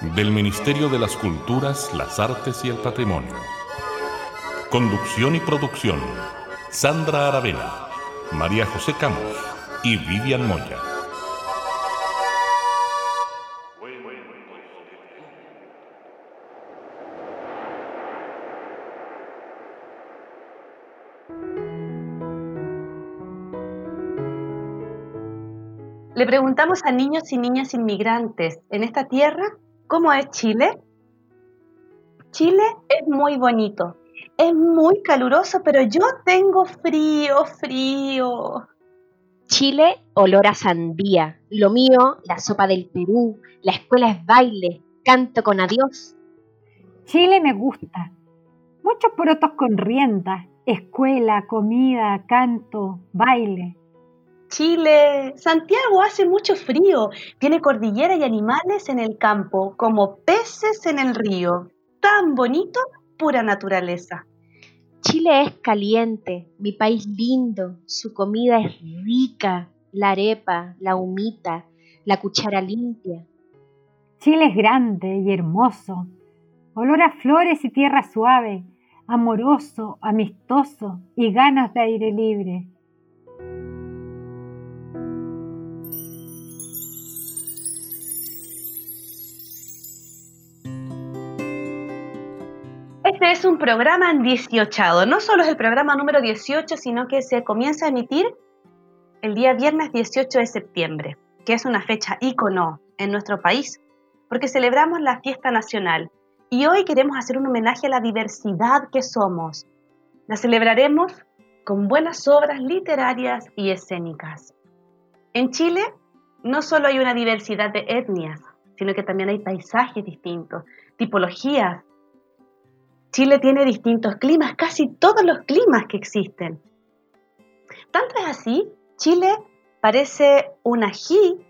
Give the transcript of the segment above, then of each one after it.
del Ministerio de las Culturas, las Artes y el Patrimonio. Conducción y producción, Sandra Aravena, María José Camus y Vivian Moya. Le preguntamos a niños y niñas inmigrantes en esta tierra cómo es Chile. Chile es muy bonito, es muy caluroso, pero yo tengo frío, frío. Chile, olor a sandía. Lo mío, la sopa del Perú. La escuela es baile. Canto con adiós. Chile me gusta. Muchos porotos con rienda. Escuela, comida, canto, baile. Chile, Santiago hace mucho frío. Tiene cordillera y animales en el campo, como peces en el río. Tan bonito, pura naturaleza. Chile es caliente, mi país lindo, su comida es rica, la arepa, la humita, la cuchara limpia. Chile es grande y hermoso, olor a flores y tierra suave, amoroso, amistoso y ganas de aire libre. Este es un programa en 18. No solo es el programa número 18, sino que se comienza a emitir el día viernes 18 de septiembre, que es una fecha ícono en nuestro país, porque celebramos la fiesta nacional y hoy queremos hacer un homenaje a la diversidad que somos. La celebraremos con buenas obras literarias y escénicas. En Chile no solo hay una diversidad de etnias, sino que también hay paisajes distintos, tipologías, Chile tiene distintos climas, casi todos los climas que existen. Tanto es así, Chile parece un ají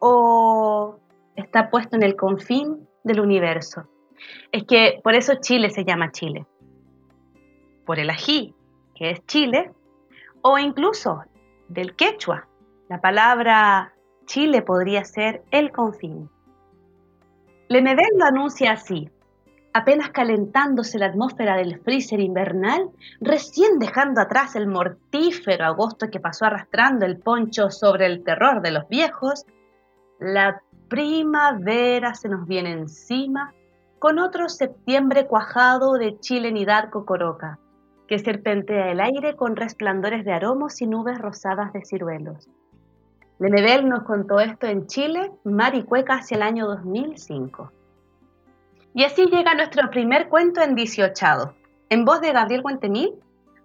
o está puesto en el confín del universo. Es que por eso Chile se llama Chile. Por el ají, que es Chile, o incluso del quechua. La palabra Chile podría ser el confín. Lemebel lo anuncia así apenas calentándose la atmósfera del freezer invernal, recién dejando atrás el mortífero agosto que pasó arrastrando el poncho sobre el terror de los viejos, la primavera se nos viene encima con otro septiembre cuajado de chilenidad cocoroca, que serpentea el aire con resplandores de aromos y nubes rosadas de ciruelos. Lenebel nos contó esto en Chile, Maricueca, hacia el año 2005. Y así llega nuestro primer cuento en Dieciochado, en voz de Gabriel Guentemil,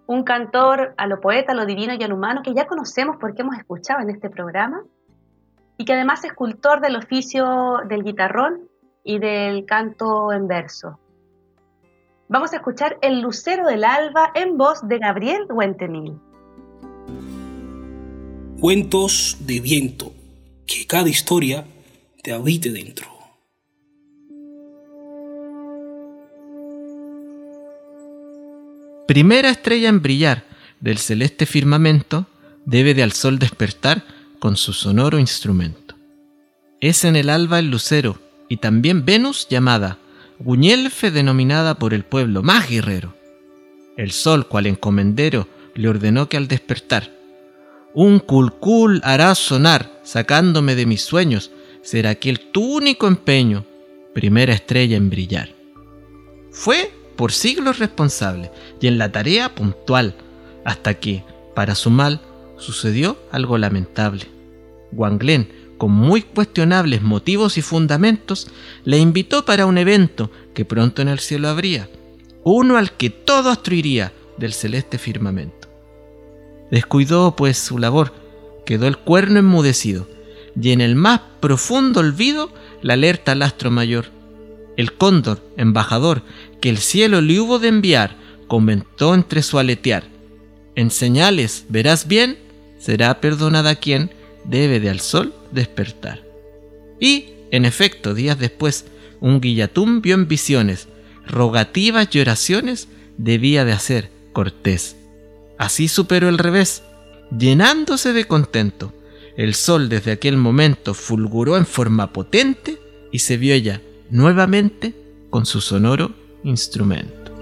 un cantor a lo poeta, a lo divino y a lo humano que ya conocemos porque hemos escuchado en este programa, y que además es cultor del oficio del guitarrón y del canto en verso. Vamos a escuchar El Lucero del Alba en voz de Gabriel Guentemil. Cuentos de viento, que cada historia te habite dentro. Primera estrella en brillar del celeste firmamento debe de al sol despertar con su sonoro instrumento. Es en el alba el lucero y también Venus llamada, Guñelfe denominada por el pueblo más guerrero. El sol, cual encomendero, le ordenó que al despertar, un culcul hará sonar, sacándome de mis sueños, será aquel tu único empeño, primera estrella en brillar. Fue por siglos responsable y en la tarea puntual, hasta que, para su mal, sucedió algo lamentable. Wanglen, con muy cuestionables motivos y fundamentos, le invitó para un evento que pronto en el cielo habría, uno al que todo astruiría del celeste firmamento. Descuidó, pues, su labor, quedó el cuerno enmudecido, y en el más profundo olvido la alerta al astro mayor. El cóndor, embajador, que el cielo le hubo de enviar, comentó entre su aletear. En señales verás bien, será perdonada quien debe de al sol despertar. Y, en efecto, días después, un guillatún vio en visiones, rogativas y oraciones debía de hacer Cortés. Así superó el revés, llenándose de contento. El sol desde aquel momento fulguró en forma potente y se vio ella nuevamente con su sonoro instrumento.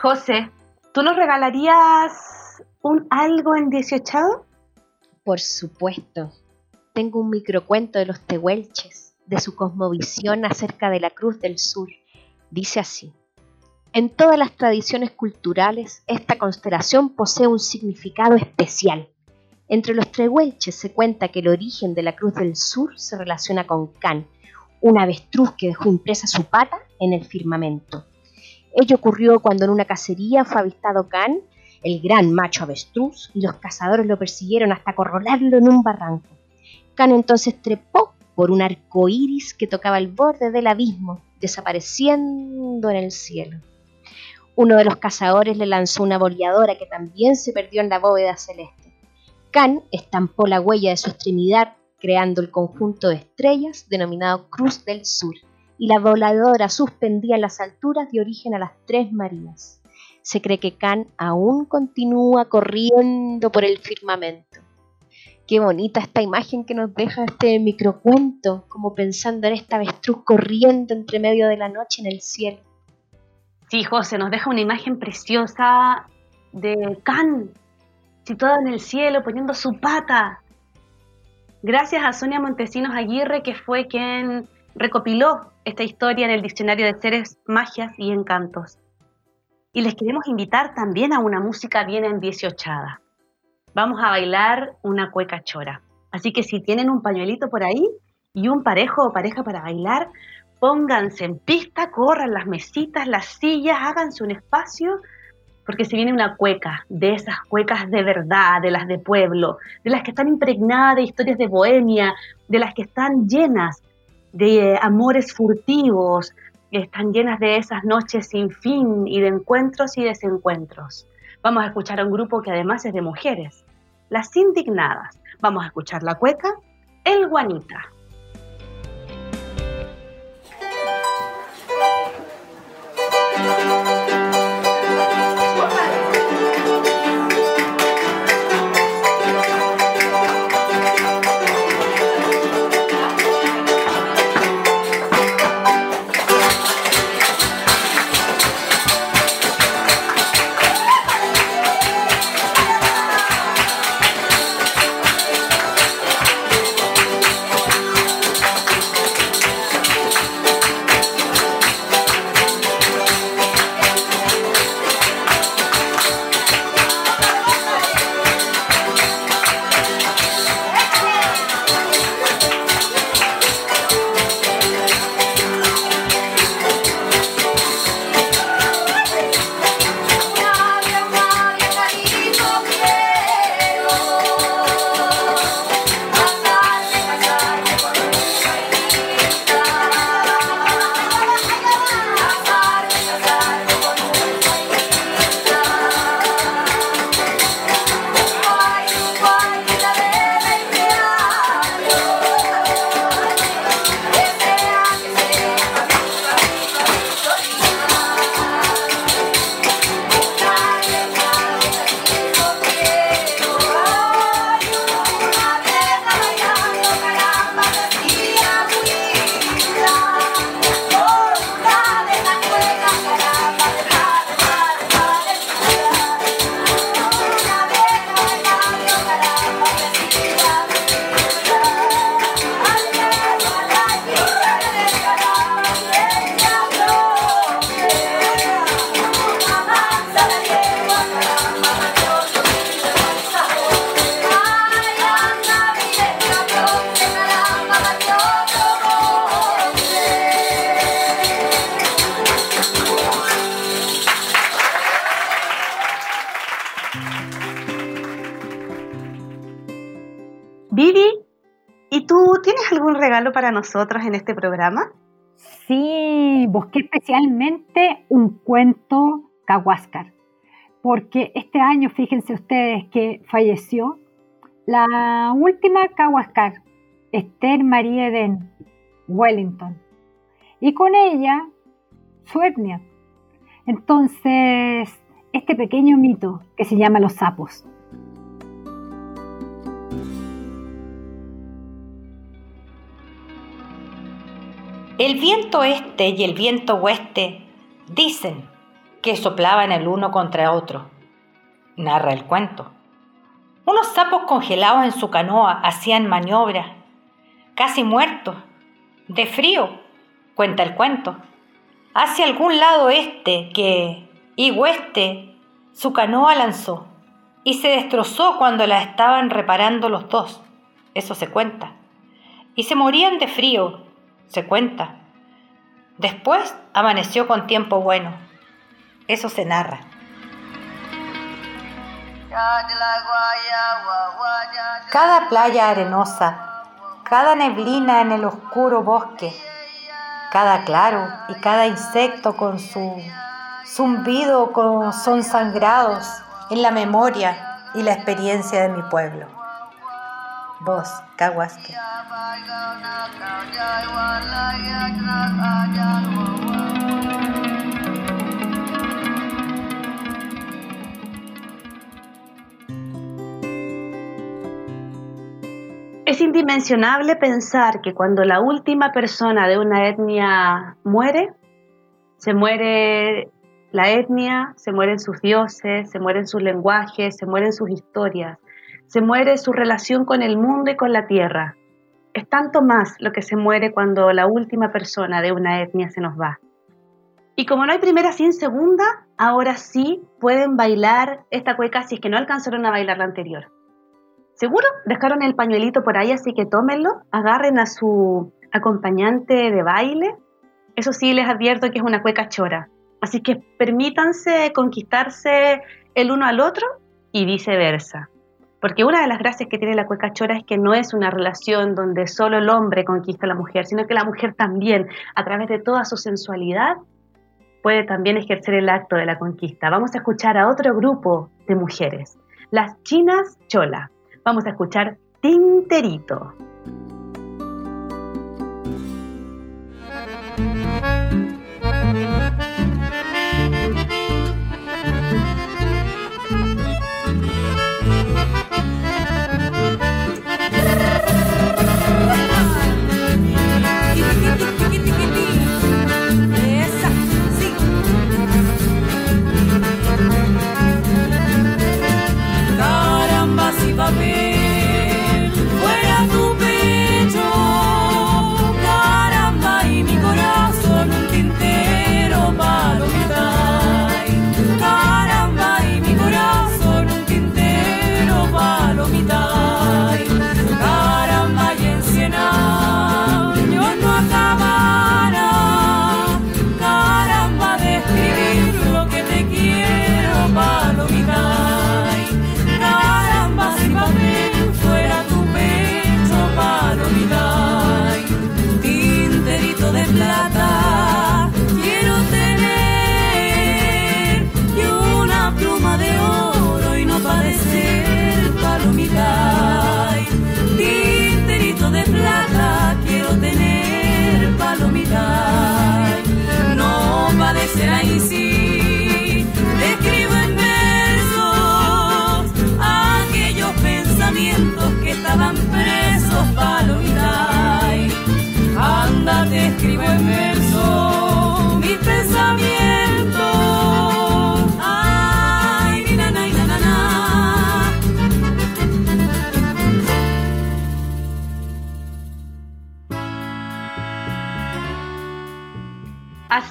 José, ¿tú nos regalarías un algo en 18? Por supuesto. Tengo un microcuento de los tehuelches, de su cosmovisión acerca de la Cruz del Sur. Dice así. En todas las tradiciones culturales, esta constelación posee un significado especial. Entre los tehuelches se cuenta que el origen de la Cruz del Sur se relaciona con Can, un avestruz que dejó impresa su pata en el firmamento. Ello ocurrió cuando en una cacería fue avistado Can, el gran macho avestruz, y los cazadores lo persiguieron hasta acorralarlo en un barranco. Can entonces trepó por un arco iris que tocaba el borde del abismo, desapareciendo en el cielo. Uno de los cazadores le lanzó una boleadora que también se perdió en la bóveda celeste. Can estampó la huella de su extremidad, creando el conjunto de estrellas denominado Cruz del Sur y la voladora suspendía en las alturas de origen a las Tres Marías. Se cree que Can aún continúa corriendo por el firmamento. Qué bonita esta imagen que nos deja este microcuento, como pensando en esta avestruz corriendo entre medio de la noche en el cielo. Sí, José, nos deja una imagen preciosa de Can, situado en el cielo, poniendo su pata. Gracias a Sonia Montesinos Aguirre, que fue quien recopiló esta historia en el Diccionario de Seres, Magias y Encantos. Y les queremos invitar también a una música bien endiesiochada. Vamos a bailar una cueca chora. Así que si tienen un pañuelito por ahí y un parejo o pareja para bailar, pónganse en pista, corran las mesitas, las sillas, háganse un espacio, porque se viene una cueca, de esas cuecas de verdad, de las de pueblo, de las que están impregnadas de historias de bohemia, de las que están llenas de amores furtivos, están llenas de esas noches sin fin y de encuentros y desencuentros. Vamos a escuchar a un grupo que además es de mujeres, las indignadas. Vamos a escuchar la cueca, el guanita. Para nosotros en este programa? Sí, busqué especialmente un cuento Cahuáscar, porque este año, fíjense ustedes que falleció la última Cahuáscar, Esther María Eden Wellington, y con ella su etnia. Entonces, este pequeño mito que se llama los sapos. El viento este y el viento oeste dicen que soplaban el uno contra otro. Narra el cuento. Unos sapos congelados en su canoa hacían maniobras, casi muertos, de frío, cuenta el cuento. Hacia algún lado este que, y oeste, su canoa lanzó y se destrozó cuando la estaban reparando los dos, eso se cuenta. Y se morían de frío, se cuenta. Después amaneció con tiempo bueno. Eso se narra. Cada playa arenosa, cada neblina en el oscuro bosque, cada claro y cada insecto con su zumbido son sangrados en la memoria y la experiencia de mi pueblo. Voz, Cahuasque. Es indimensionable pensar que cuando la última persona de una etnia muere, se muere la etnia, se mueren sus dioses, se mueren sus lenguajes, se mueren sus historias, se muere su relación con el mundo y con la tierra. Es tanto más lo que se muere cuando la última persona de una etnia se nos va. Y como no hay primera sin segunda, ahora sí pueden bailar esta cueca si es que no alcanzaron a bailar la anterior. Seguro dejaron el pañuelito por ahí, así que tómenlo, agarren a su acompañante de baile. Eso sí, les advierto que es una cueca chora. Así que permítanse conquistarse el uno al otro y viceversa. Porque una de las gracias que tiene la cueca chora es que no es una relación donde solo el hombre conquista a la mujer, sino que la mujer también, a través de toda su sensualidad, puede también ejercer el acto de la conquista. Vamos a escuchar a otro grupo de mujeres, las chinas chola. Vamos a escuchar Tinterito.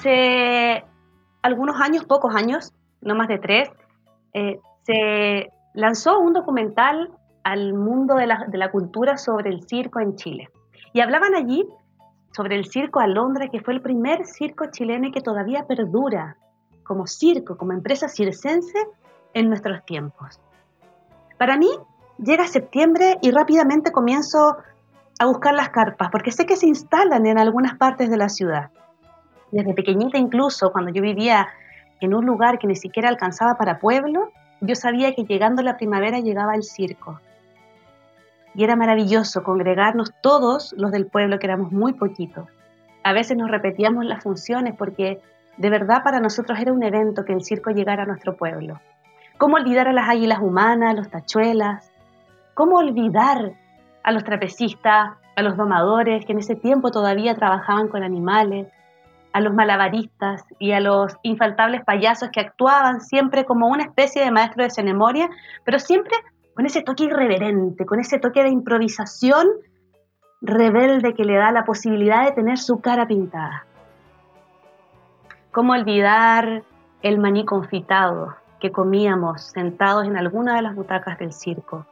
Hace algunos años, pocos años, no más de tres, eh, se lanzó un documental al mundo de la, cultura sobre el circo en Chile. Y hablaban allí sobre el circo Alondra, que fue el primer circo chileno que todavía perdura como circo, como empresa circense en nuestros tiempos. Para mí, llega septiembre y rápidamente comienzo a buscar las carpas, porque sé que se instalan en algunas partes de la ciudad. Desde pequeñita incluso, cuando yo vivía en un lugar que ni siquiera alcanzaba para pueblo, yo sabía que llegando la primavera llegaba el circo. Y era maravilloso congregarnos todos los del pueblo, que éramos muy poquitos. A veces nos repetíamos las funciones porque de verdad para nosotros era un evento que el circo llegara a nuestro pueblo. ¿Cómo olvidar a las águilas humanas, los tachuelas? ¿Cómo olvidar a los trapecistas, a los domadores que en ese tiempo todavía trabajaban con animales, a los malabaristas y a los infaltables payasos que actuaban siempre como una especie de maestro de ceremonia, pero siempre con ese toque irreverente, con ese toque de improvisación rebelde que le da la posibilidad de tener su cara pintada. ¿Cómo olvidar el maní confitado que comíamos sentados en alguna de las butacas del circo?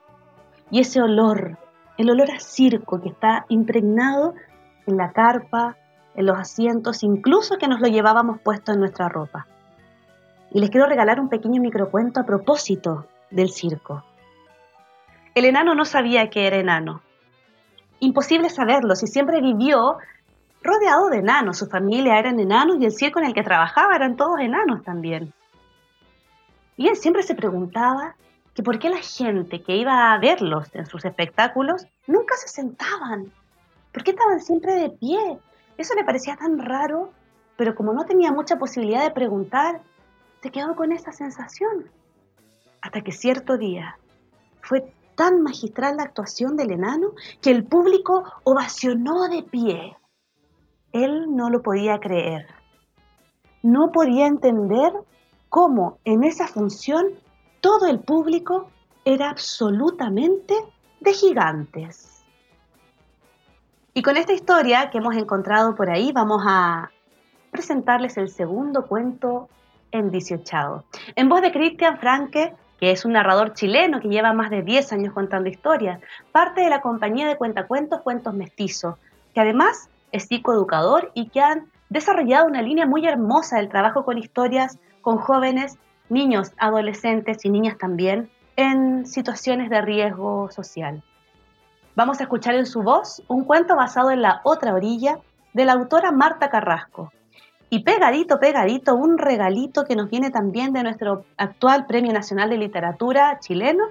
Y ese olor, el olor a circo que está impregnado en la carpa, en los asientos, incluso que nos lo llevábamos puesto en nuestra ropa. Y les quiero regalar un pequeño microcuento a propósito del circo. El enano no sabía que era enano. Imposible saberlo si siempre vivió rodeado de enanos. Su familia eran enanos y el circo en el que trabajaba eran todos enanos también. Y él siempre se preguntaba que por qué la gente que iba a verlos en sus espectáculos nunca se sentaban. ¿Por qué estaban siempre de pie? Eso le parecía tan raro, pero como no tenía mucha posibilidad de preguntar, se quedó con esa sensación. Hasta que cierto día fue tan magistral la actuación del enano que el público ovacionó de pie. Él no lo podía creer. No podía entender cómo en esa función todo el público era absolutamente de gigantes. Y con esta historia que hemos encontrado por ahí vamos a presentarles el segundo cuento en Diciochado. En voz de Cristian Franke, que es un narrador chileno que lleva más de 10 años contando historias, parte de la compañía de cuentacuentos Cuentos Mestizos, que además es psicoeducador y que han desarrollado una línea muy hermosa del trabajo con historias con jóvenes, niños, adolescentes y niñas también en situaciones de riesgo social. Vamos a escuchar en su voz un cuento basado en la otra orilla de la autora Marta Carrasco. Y pegadito, pegadito, un regalito que nos viene también de nuestro actual Premio Nacional de Literatura chileno,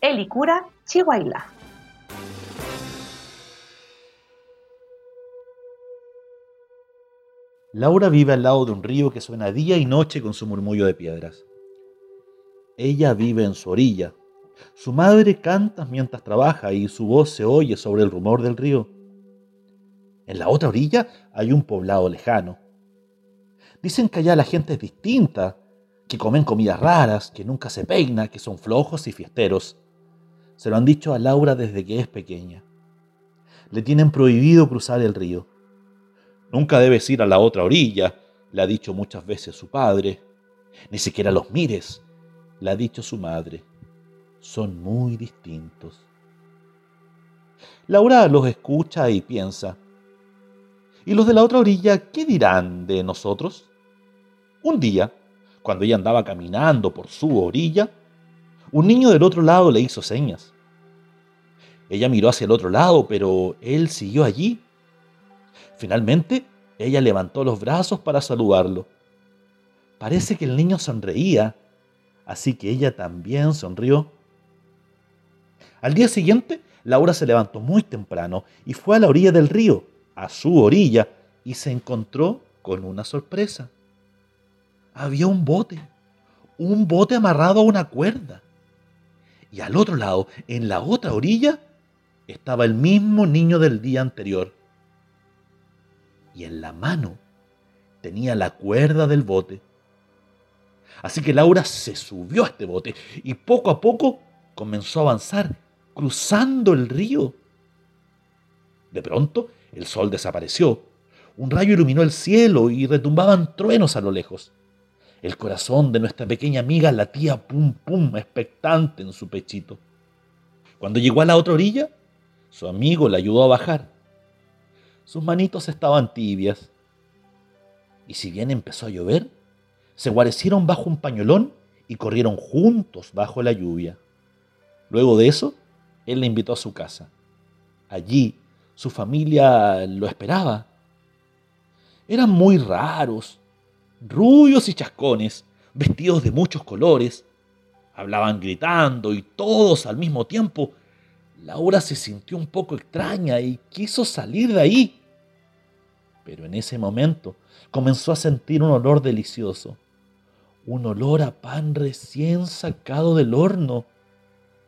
Elicura Chihuahua. Laura vive al lado de un río que suena día y noche con su murmullo de piedras. Ella vive en su orilla, su madre canta mientras trabaja y su voz se oye sobre el rumor del río. En la otra orilla hay un poblado lejano. Dicen que allá la gente es distinta, que comen comidas raras, que nunca se peina, que son flojos y fiesteros. Se lo han dicho a Laura desde que es pequeña. Le tienen prohibido cruzar el río. Nunca debes ir a la otra orilla, le ha dicho muchas veces su padre. Ni siquiera los mires, le ha dicho su madre son muy distintos. Laura los escucha y piensa, ¿y los de la otra orilla qué dirán de nosotros? Un día, cuando ella andaba caminando por su orilla, un niño del otro lado le hizo señas. Ella miró hacia el otro lado, pero él siguió allí. Finalmente, ella levantó los brazos para saludarlo. Parece que el niño sonreía, así que ella también sonrió. Al día siguiente, Laura se levantó muy temprano y fue a la orilla del río, a su orilla, y se encontró con una sorpresa. Había un bote, un bote amarrado a una cuerda. Y al otro lado, en la otra orilla, estaba el mismo niño del día anterior. Y en la mano tenía la cuerda del bote. Así que Laura se subió a este bote y poco a poco comenzó a avanzar cruzando el río. De pronto, el sol desapareció. Un rayo iluminó el cielo y retumbaban truenos a lo lejos. El corazón de nuestra pequeña amiga latía pum pum, expectante en su pechito. Cuando llegó a la otra orilla, su amigo le ayudó a bajar. Sus manitos estaban tibias. Y si bien empezó a llover, se guarecieron bajo un pañolón y corrieron juntos bajo la lluvia. Luego de eso, él la invitó a su casa. Allí, Su familia lo esperaba. Eran muy raros, rubios y chascones, vestidos de muchos colores. Hablaban gritando y todos al mismo tiempo. Laura se sintió un poco extraña y quiso salir de ahí. Pero en ese momento comenzó a sentir un olor delicioso, un olor a pan recién sacado del horno,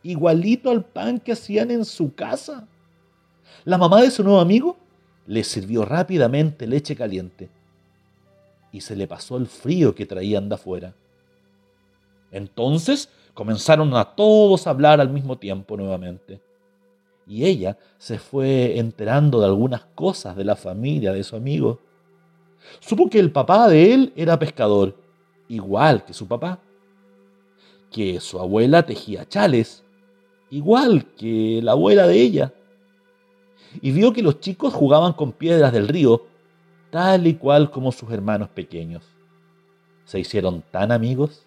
igualito al pan que hacían en su casa. La mamá de su nuevo amigo le sirvió rápidamente leche caliente y se le pasó el frío que traían de afuera. Entonces comenzaron a todos a hablar al mismo tiempo nuevamente. Y ella se fue enterando de algunas cosas de la familia de su amigo. Supo que el papá de él era pescador, igual que su papá. Que su abuela tejía chales, igual que la abuela de ella. Y vio que los chicos jugaban con piedras del río, tal y cual como sus hermanos pequeños. Se hicieron tan amigos.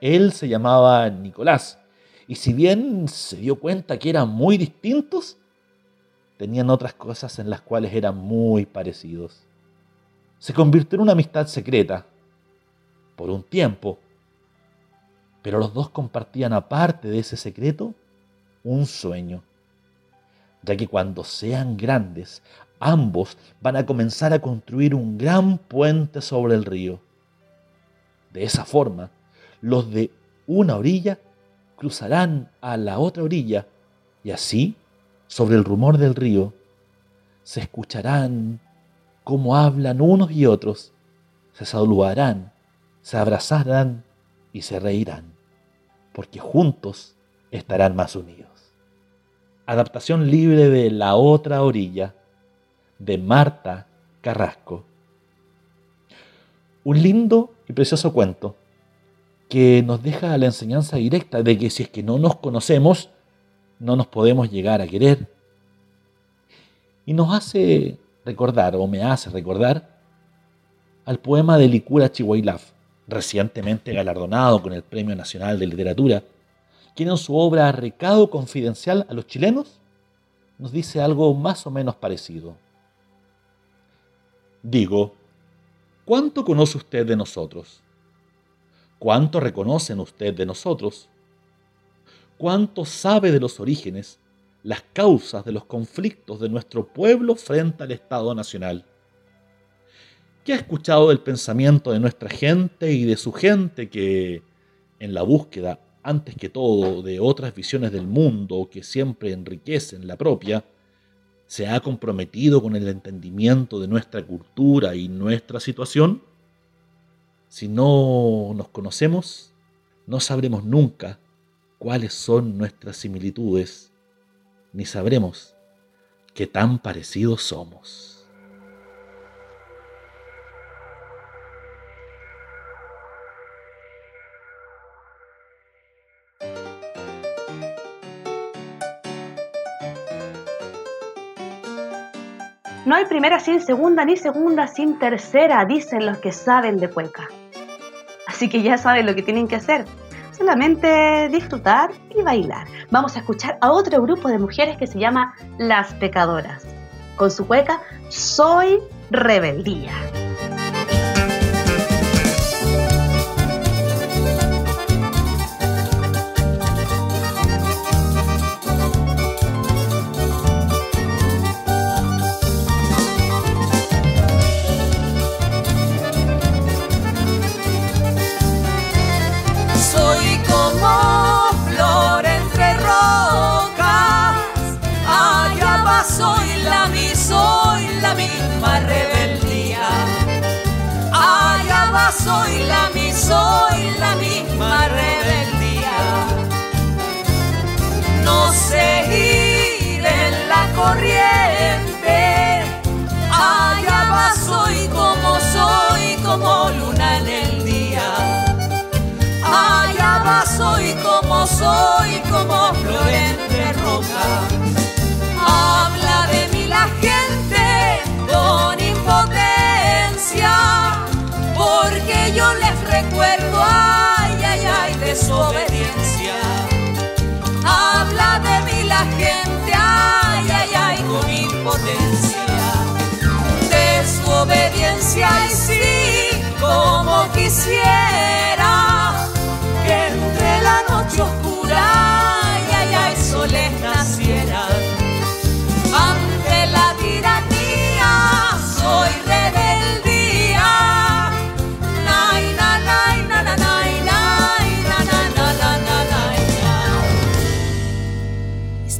Él se llamaba Nicolás, y si bien se dio cuenta que eran muy distintos, tenían otras cosas en las cuales eran muy parecidos. Se convirtió en una amistad secreta, por un tiempo, pero los dos compartían aparte de ese secreto un sueño, ya que cuando sean grandes, ambos van a comenzar a construir un gran puente sobre el río. De esa forma, los de una orilla cruzarán a la otra orilla y así, sobre el rumor del río, se escucharán cómo hablan unos y otros, se saludarán, se abrazarán y se reirán, porque juntos estarán más unidos. Adaptación libre de La otra orilla, de Marta Carrasco. Un lindo y precioso cuento que nos deja la enseñanza directa de que si es que no nos conocemos, no nos podemos llegar a querer. Y nos hace recordar, o me hace recordar, al poema de Licura Chihuailaf, recientemente galardonado con el Premio Nacional de Literatura, quien en su obra Recado Confidencial a los chilenos nos dice algo más o menos parecido. Digo, ¿cuánto conoce usted de nosotros? ¿Cuánto reconocen usted de nosotros? ¿Cuánto sabe de los orígenes, las causas de los conflictos de nuestro pueblo frente al Estado Nacional? ¿Qué ha escuchado del pensamiento de nuestra gente y de su gente que, en la búsqueda, antes que todo, de otras visiones del mundo que siempre enriquecen la propia, se ha comprometido con el entendimiento de nuestra cultura y nuestra situación? Si no nos conocemos, no sabremos nunca cuáles son nuestras similitudes, ni sabremos qué tan parecidos somos. No hay primera sin segunda, ni segunda sin tercera, dicen los que saben de cueca. Así que ya saben lo que tienen que hacer. Solamente disfrutar y bailar. Vamos a escuchar a otro grupo de mujeres que se llama Las Pecadoras. Con su cueca, Soy Rebeldía. Soy, como flor entre roca. Habla de mí la gente con impotencia porque yo les recuerdo, ay, ay, ay, desobediencia. Habla de mí la gente, ay, ay, ay, con impotencia, desobediencia y sí, como quisiera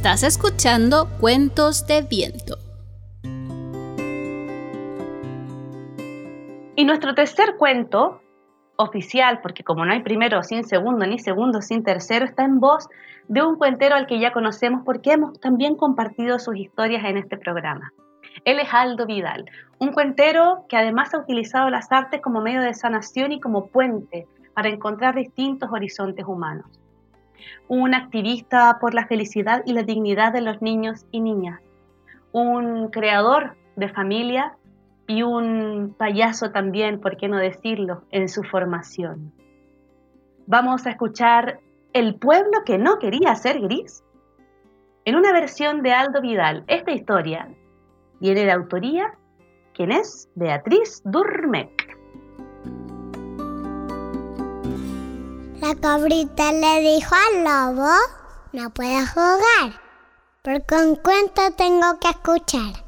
Estás escuchando Cuentos de Viento. Y nuestro tercer cuento, oficial, porque como no hay primero sin segundo, ni segundo sin tercero, está en voz de un cuentero al que ya conocemos porque hemos también compartido sus historias en este programa. Él es Aldo Vidal, un cuentero que además ha utilizado las artes como medio de sanación y como puente para encontrar distintos horizontes humanos. Un activista por la felicidad y la dignidad de los niños y niñas. Un creador de familia y un payaso también, por qué no decirlo, en su formación. Vamos a escuchar El pueblo que no quería ser gris. En una versión de Aldo Vidal, esta historia viene de autoría, quien es Beatriz Durmec. La cabrita le dijo al lobo, no puedo jugar, porque un cuento tengo que escuchar.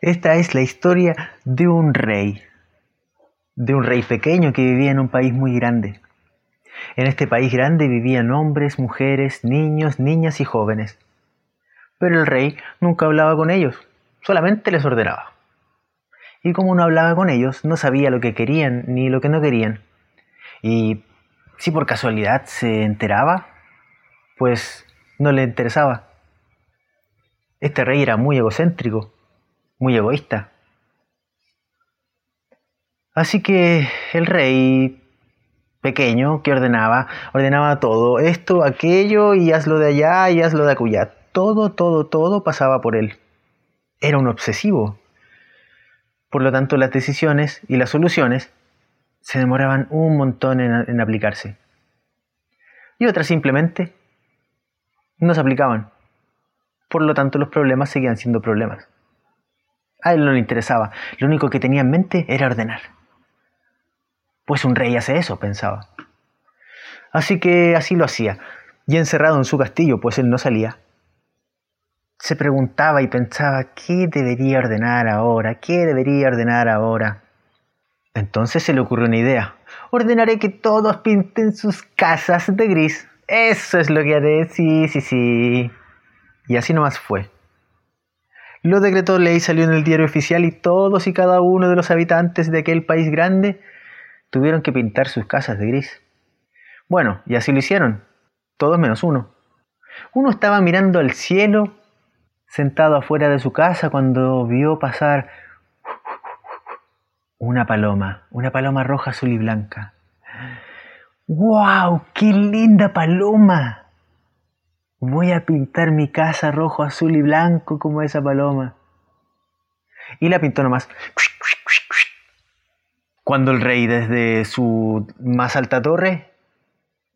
Esta es la historia de un rey, de un rey pequeño que vivía en un país muy grande. En este país grande vivían hombres, mujeres, niños, niñas y jóvenes. Pero el rey nunca hablaba con ellos, solamente les ordenaba. Y como no hablaba con ellos, no sabía lo que querían ni lo que no querían. Y si por casualidad se enteraba, pues no le interesaba. Este rey era muy egocéntrico, muy egoísta. Así que el rey pequeño que ordenaba, ordenaba todo, esto, aquello, y hazlo de allá, y hazlo de acullá. Todo, todo, todo pasaba por él. Era un obsesivo. Por lo tanto, las decisiones y las soluciones se demoraban un montón en, aplicarse. Y otras simplemente no se aplicaban. Por lo tanto, los problemas seguían siendo problemas. A él no le interesaba. Lo único que tenía en mente era ordenar. Pues un rey hace eso, pensaba. Así que así lo hacía. Y encerrado en su castillo, pues él no salía, se preguntaba y pensaba, ¿qué debería ordenar ahora? ¿Qué debería ordenar ahora? Entonces se le ocurrió una idea. Ordenaré que todos pinten sus casas de gris. Eso es lo que haré, sí, sí, sí. Y así nomás fue. Lo decretó ley salió en el diario oficial y todos y cada uno de los habitantes de aquel país grande tuvieron que pintar sus casas de gris. Bueno, y así lo hicieron, todos menos uno. Uno estaba mirando al cielo, sentado afuera de su casa, cuando vio pasar una paloma, una paloma roja, azul y blanca. ¡Wow! ¡Qué linda paloma! Voy a pintar mi casa rojo, azul y blanco como esa paloma. Y la pintó nomás. Cuando el rey desde su más alta torre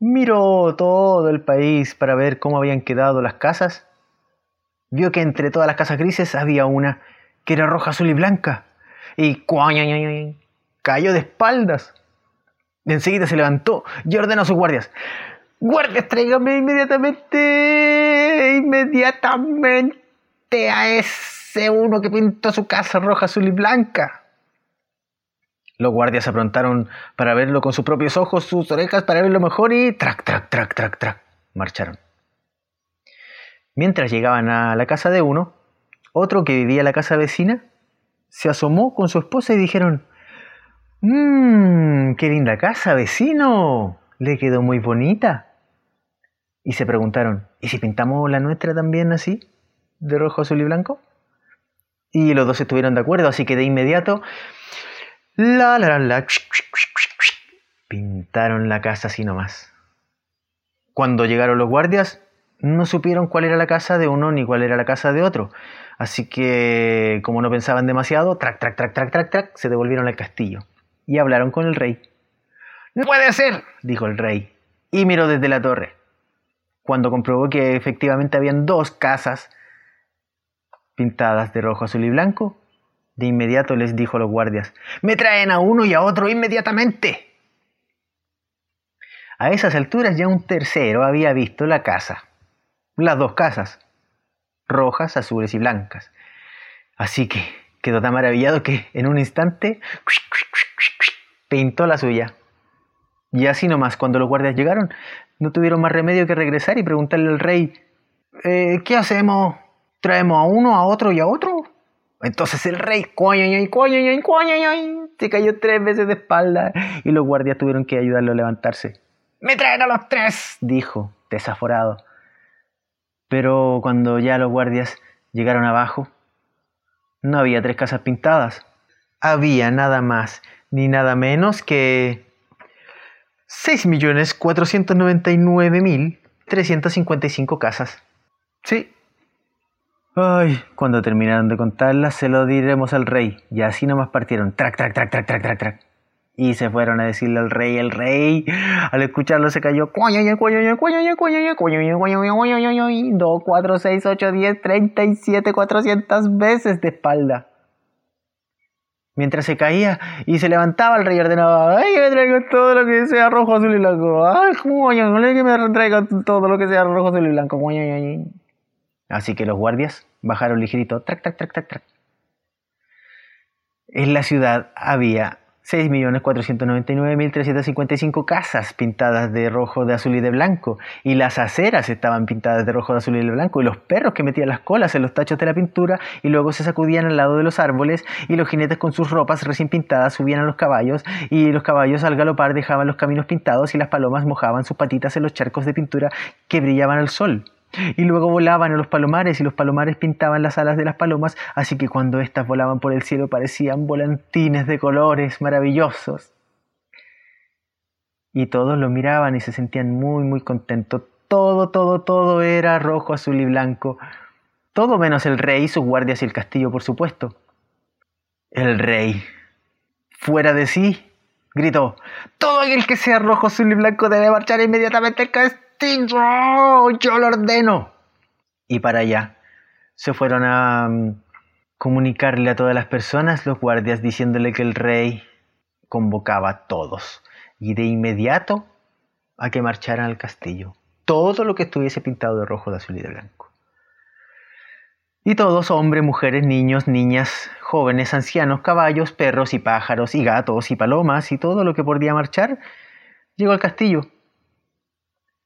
miró todo el país para ver cómo habían quedado las casas, vio que entre todas las casas grises había una que era roja, azul y blanca. Y cayó de espaldas. Enseguida se levantó y ordenó a sus guardias. Guardias, tráigame inmediatamente, inmediatamente a ese uno que pintó su casa roja, azul y blanca. Los guardias se aprontaron para verlo con sus propios ojos, sus orejas para verlo mejor y trac, trac, trac, trac, trac, marcharon. Mientras llegaban a la casa de uno, otro que vivía en la casa vecina se asomó con su esposa y dijeron, Mmm, qué linda casa, vecino. Le quedó muy bonita. Y se preguntaron, ¿y si pintamos la nuestra también así? De rojo, azul y blanco. Y los dos estuvieron de acuerdo, así que de inmediato, la, la, la, la, pintaron la casa así nomás. Cuando llegaron los guardias, no supieron cuál era la casa de uno ni cuál era la casa de otro. Así que, como no pensaban demasiado, trac, trac, trac, trac, trac, trac, se devolvieron al castillo y hablaron con el rey. No puede ser, dijo el rey, y miró desde la torre. Cuando comprobó que efectivamente habían dos casas pintadas de rojo, azul y blanco. De inmediato les dijo a los guardias, me traen a uno y a otro inmediatamente. A esas alturas ya un tercero había visto la casa, las dos casas, rojas, azules y blancas. Así que quedó tan maravillado que en un instante pintó la suya. Y así nomás, cuando los guardias llegaron, no tuvieron más remedio que regresar y preguntarle al rey, "Eh, ¿qué hacemos? ¿Traemos a uno, a otro y a otro? Entonces el rey se cayó tres veces de espalda y los guardias tuvieron que ayudarlo a levantarse. ¡Me traen a los tres! dijo, desaforado. Pero cuando ya los guardias llegaron abajo, no había tres casas pintadas. Había nada más ni nada menos que 6.499.355 casas. Sí. Ay, cuando terminaron de contarlas, se lo diremos al rey. Y así nomás partieron. Trac, trac, trac, trac, trac, trac, trac. Y se fueron a decirle al rey. El rey, al escucharlo, se cayó. 2, 4, 6, 8, 10, 37, 400 veces de espalda. Mientras se caía y se levantaba, el rey ordenaba, ¡ay, que me traigan todo lo que sea rojo, azul y blanco! ¡Ay, que me traigan todo lo que sea rojo, azul y blanco! Así que los guardias bajaron ligerito, trac, trac, trac, trac, trac. En la ciudad había 6.499.355 casas pintadas de rojo, de azul y de blanco. Y las aceras estaban pintadas de rojo, de azul y de blanco. Y los perros que metían las colas en los tachos de la pintura y luego se sacudían al lado de los árboles. Y los jinetes con sus ropas recién pintadas subían a los caballos. Y los caballos al galopar dejaban los caminos pintados y las palomas mojaban sus patitas en los charcos de pintura que brillaban al sol. Y luego volaban a los palomares y los palomares pintaban las alas de las palomas, así que cuando éstas volaban por el cielo parecían volantines de colores maravillosos. Y todos lo miraban y se sentían muy, muy contentos. Todo, todo, todo era rojo, azul y blanco. Todo menos el rey, sus guardias y el castillo, por supuesto. El rey, fuera de sí, gritó, todo aquel que sea rojo, azul y blanco debe marchar inmediatamente al castillo yo lo ordeno. Y para allá se fueron a um, comunicarle a todas las personas, los guardias, diciéndole que el rey convocaba a todos y de inmediato a que marcharan al castillo. Todo lo que estuviese pintado de rojo, de azul y de blanco. Y todos, hombres, mujeres, niños, niñas, jóvenes, ancianos, caballos, perros y pájaros y gatos y palomas y todo lo que podía marchar, llegó al castillo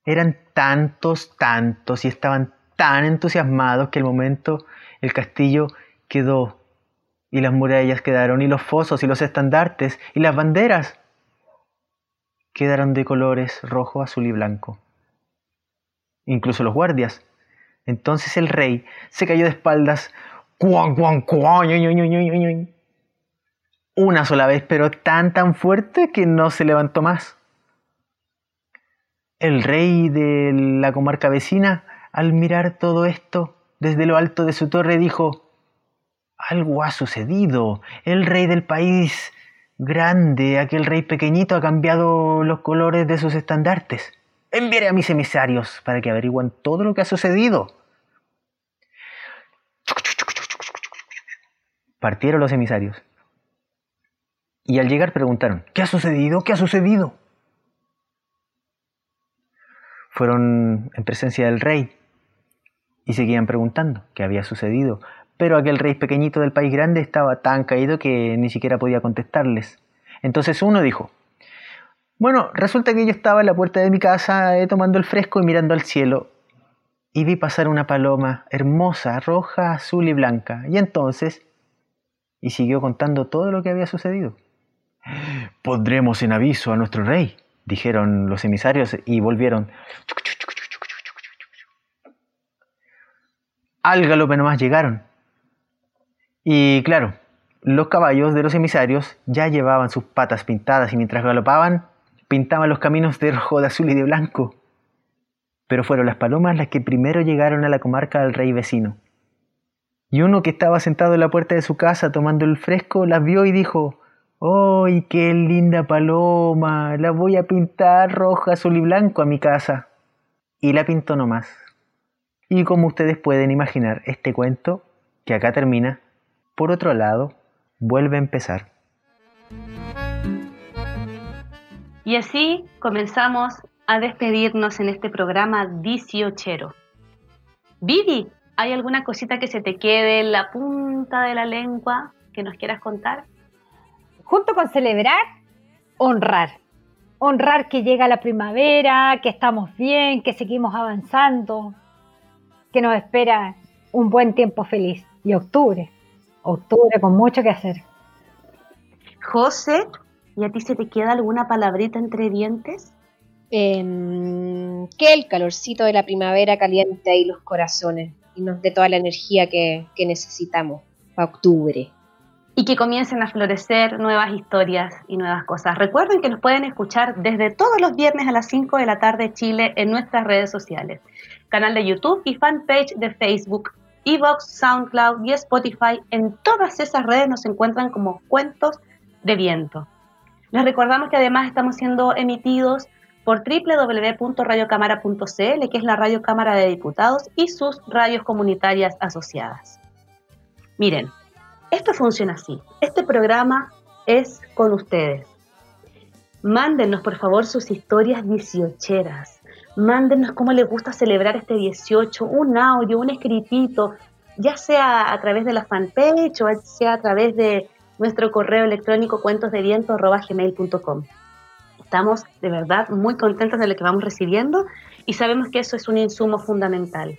eran tantos, tantos y estaban tan entusiasmados que el momento el castillo quedó y las murallas quedaron y los fosos y los estandartes y las banderas quedaron de colores rojo, azul y blanco. Incluso los guardias. Entonces el rey se cayó de espaldas una sola vez, pero tan tan fuerte que no se levantó más. El rey de la comarca vecina, al mirar todo esto desde lo alto de su torre, dijo, algo ha sucedido. El rey del país grande, aquel rey pequeñito, ha cambiado los colores de sus estandartes. Enviaré a mis emisarios para que averigüen todo lo que ha sucedido. Partieron los emisarios. Y al llegar preguntaron, ¿qué ha sucedido? ¿Qué ha sucedido? Fueron en presencia del rey y seguían preguntando qué había sucedido, pero aquel rey pequeñito del país grande estaba tan caído que ni siquiera podía contestarles. Entonces uno dijo, bueno, resulta que yo estaba en la puerta de mi casa eh, tomando el fresco y mirando al cielo y vi pasar una paloma hermosa, roja, azul y blanca. Y entonces, y siguió contando todo lo que había sucedido. Pondremos en aviso a nuestro rey, dijeron los emisarios y volvieron. Al galope nomás llegaron. Y claro, los caballos de los emisarios ya llevaban sus patas pintadas y mientras galopaban, pintaban los caminos de rojo, de azul y de blanco. Pero fueron las palomas las que primero llegaron a la comarca del rey vecino. Y uno que estaba sentado en la puerta de su casa tomando el fresco las vio y dijo, ¡Ay, qué linda paloma! La voy a pintar roja, azul y blanco a mi casa. Y la pintó nomás. Y como ustedes pueden imaginar, este cuento que acá termina, por otro lado, vuelve a empezar. Y así comenzamos a despedirnos en este programa 18. Vivi, ¿hay alguna cosita que se te quede en la punta de la lengua que nos quieras contar? Junto con celebrar, honrar. Honrar que llega la primavera, que estamos bien, que seguimos avanzando, que nos espera un buen tiempo feliz. Y octubre, octubre con mucho que hacer. José, ¿y a ti se te queda alguna palabrita entre dientes? Em, que el calorcito de la primavera caliente ahí los corazones y nos dé toda la energía que, que necesitamos para octubre. Y que comiencen a florecer nuevas historias y nuevas cosas. Recuerden que nos pueden escuchar desde todos los viernes a las 5 de la tarde Chile en nuestras redes sociales. Canal de YouTube y fanpage de Facebook, Evox, SoundCloud y Spotify. En todas esas redes nos encuentran como Cuentos de Viento. Les recordamos que además estamos siendo emitidos por www.radiocámara.cl, que es la Radio Cámara de Diputados y sus radios comunitarias asociadas. Miren, esto funciona así. Este programa es con ustedes. Mándenos por favor sus historias dieciocheras. Mándenos cómo les gusta celebrar este 18, un audio, un escritito, ya sea a través de la fanpage o sea a través de nuestro correo electrónico cuentosdeviento.gmail.com. Estamos de verdad muy contentos de lo que vamos recibiendo y sabemos que eso es un insumo fundamental.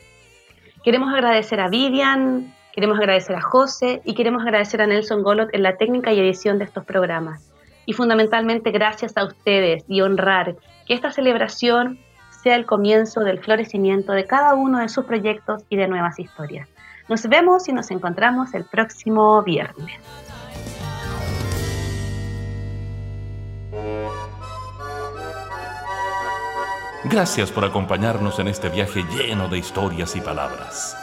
Queremos agradecer a Vivian, queremos agradecer a José y queremos agradecer a Nelson Golot en la técnica y edición de estos programas. Y fundamentalmente gracias a ustedes y honrar que esta celebración sea el comienzo del florecimiento de cada uno de sus proyectos y de nuevas historias. Nos vemos y nos encontramos el próximo viernes. Gracias por acompañarnos en este viaje lleno de historias y palabras.